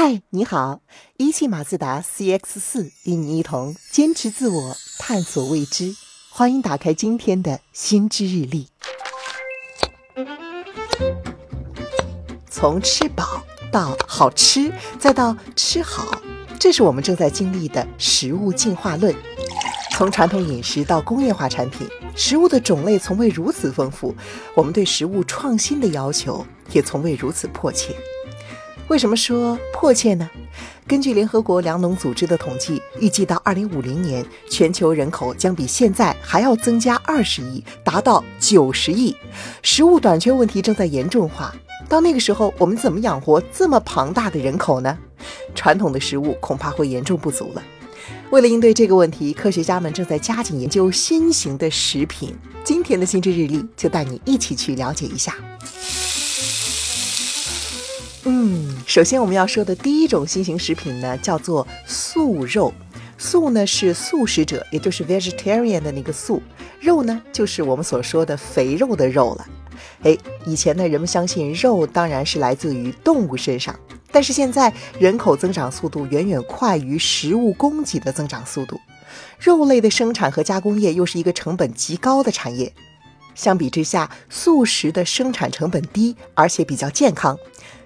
嗨，你好！一汽马自达 CX 四与你一同坚持自我，探索未知。欢迎打开今天的新知日历。从吃饱到好吃，再到吃好，这是我们正在经历的食物进化论。从传统饮食到工业化产品，食物的种类从未如此丰富，我们对食物创新的要求也从未如此迫切。为什么说迫切呢？根据联合国粮农组织的统计，预计到二零五零年，全球人口将比现在还要增加二十亿，达到九十亿。食物短缺问题正在严重化。到那个时候，我们怎么养活这么庞大的人口呢？传统的食物恐怕会严重不足了。为了应对这个问题，科学家们正在加紧研究新型的食品。今天的新知日历就带你一起去了解一下。嗯，首先我们要说的第一种新型食品呢，叫做素肉。素呢是素食者，也就是 vegetarian 的那个素。肉呢就是我们所说的肥肉的肉了。哎，以前呢人们相信肉当然是来自于动物身上，但是现在人口增长速度远远快于食物供给的增长速度，肉类的生产和加工业又是一个成本极高的产业。相比之下，素食的生产成本低，而且比较健康。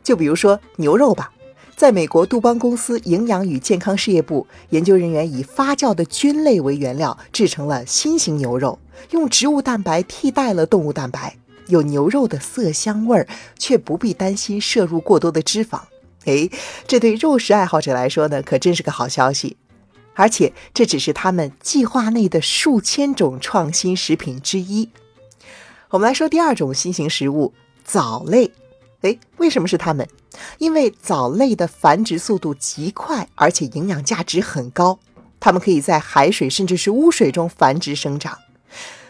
就比如说牛肉吧，在美国杜邦公司营养与健康事业部，研究人员以发酵的菌类为原料制成了新型牛肉，用植物蛋白替代了动物蛋白，有牛肉的色香味儿，却不必担心摄入过多的脂肪。哎，这对肉食爱好者来说呢，可真是个好消息。而且这只是他们计划内的数千种创新食品之一。我们来说第二种新型食物——藻类。哎，为什么是它们？因为藻类的繁殖速度极快，而且营养价值很高。它们可以在海水甚至是污水中繁殖生长。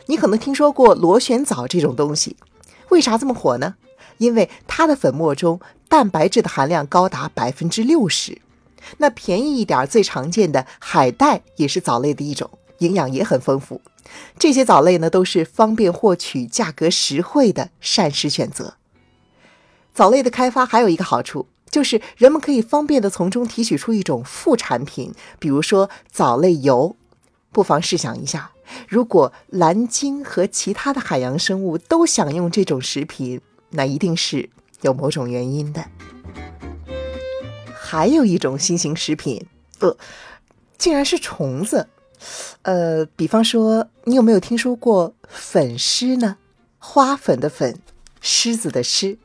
你可能听说过螺旋藻这种东西，为啥这么火呢？因为它的粉末中蛋白质的含量高达百分之六十。那便宜一点、最常见的海带也是藻类的一种，营养也很丰富。这些藻类呢，都是方便获取、价格实惠的膳食选择。藻类的开发还有一个好处，就是人们可以方便地从中提取出一种副产品，比如说藻类油。不妨试想一下，如果蓝鲸和其他的海洋生物都享用这种食品，那一定是有某种原因的。还有一种新型食品，呃，竟然是虫子。呃，比方说，你有没有听说过粉虱呢？花粉的粉，虱子的虱。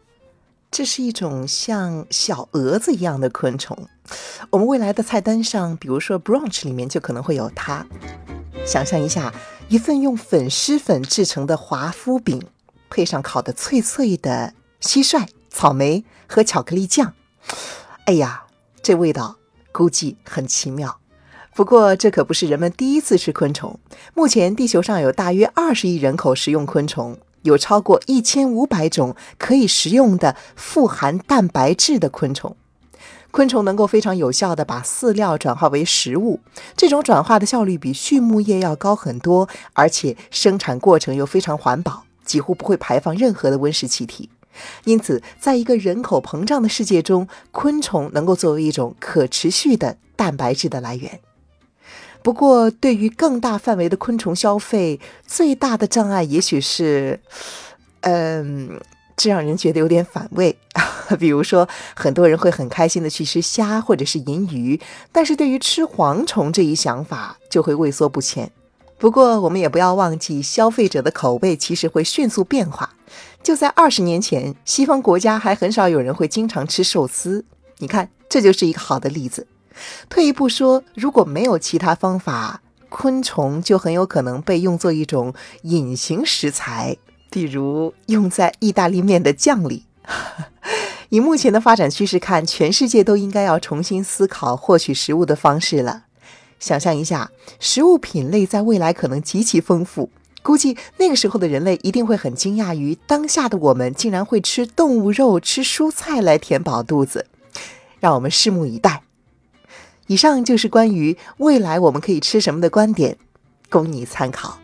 这是一种像小蛾子一样的昆虫，我们未来的菜单上，比如说 brunch 里面就可能会有它。想象一下，一份用粉丝粉制成的华夫饼，配上烤的脆脆的蟋蟀、草莓和巧克力酱，哎呀，这味道估计很奇妙。不过这可不是人们第一次吃昆虫，目前地球上有大约二十亿人口食用昆虫。有超过一千五百种可以食用的富含蛋白质的昆虫，昆虫能够非常有效地把饲料转化为食物，这种转化的效率比畜牧业要高很多，而且生产过程又非常环保，几乎不会排放任何的温室气体。因此，在一个人口膨胀的世界中，昆虫能够作为一种可持续的蛋白质的来源。不过，对于更大范围的昆虫消费，最大的障碍也许是，嗯，这让人觉得有点反胃。比如说，很多人会很开心的去吃虾或者是银鱼，但是对于吃蝗虫这一想法就会畏缩不前。不过，我们也不要忘记，消费者的口味其实会迅速变化。就在二十年前，西方国家还很少有人会经常吃寿司。你看，这就是一个好的例子。退一步说，如果没有其他方法，昆虫就很有可能被用作一种隐形食材，比如用在意大利面的酱里。以目前的发展趋势看，全世界都应该要重新思考获取食物的方式了。想象一下，食物品类在未来可能极其丰富，估计那个时候的人类一定会很惊讶于当下的我们竟然会吃动物肉、吃蔬菜来填饱肚子。让我们拭目以待。以上就是关于未来我们可以吃什么的观点，供你参考。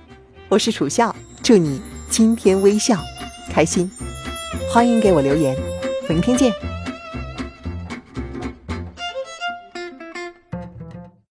我是楚笑，祝你今天微笑开心，欢迎给我留言，明天见。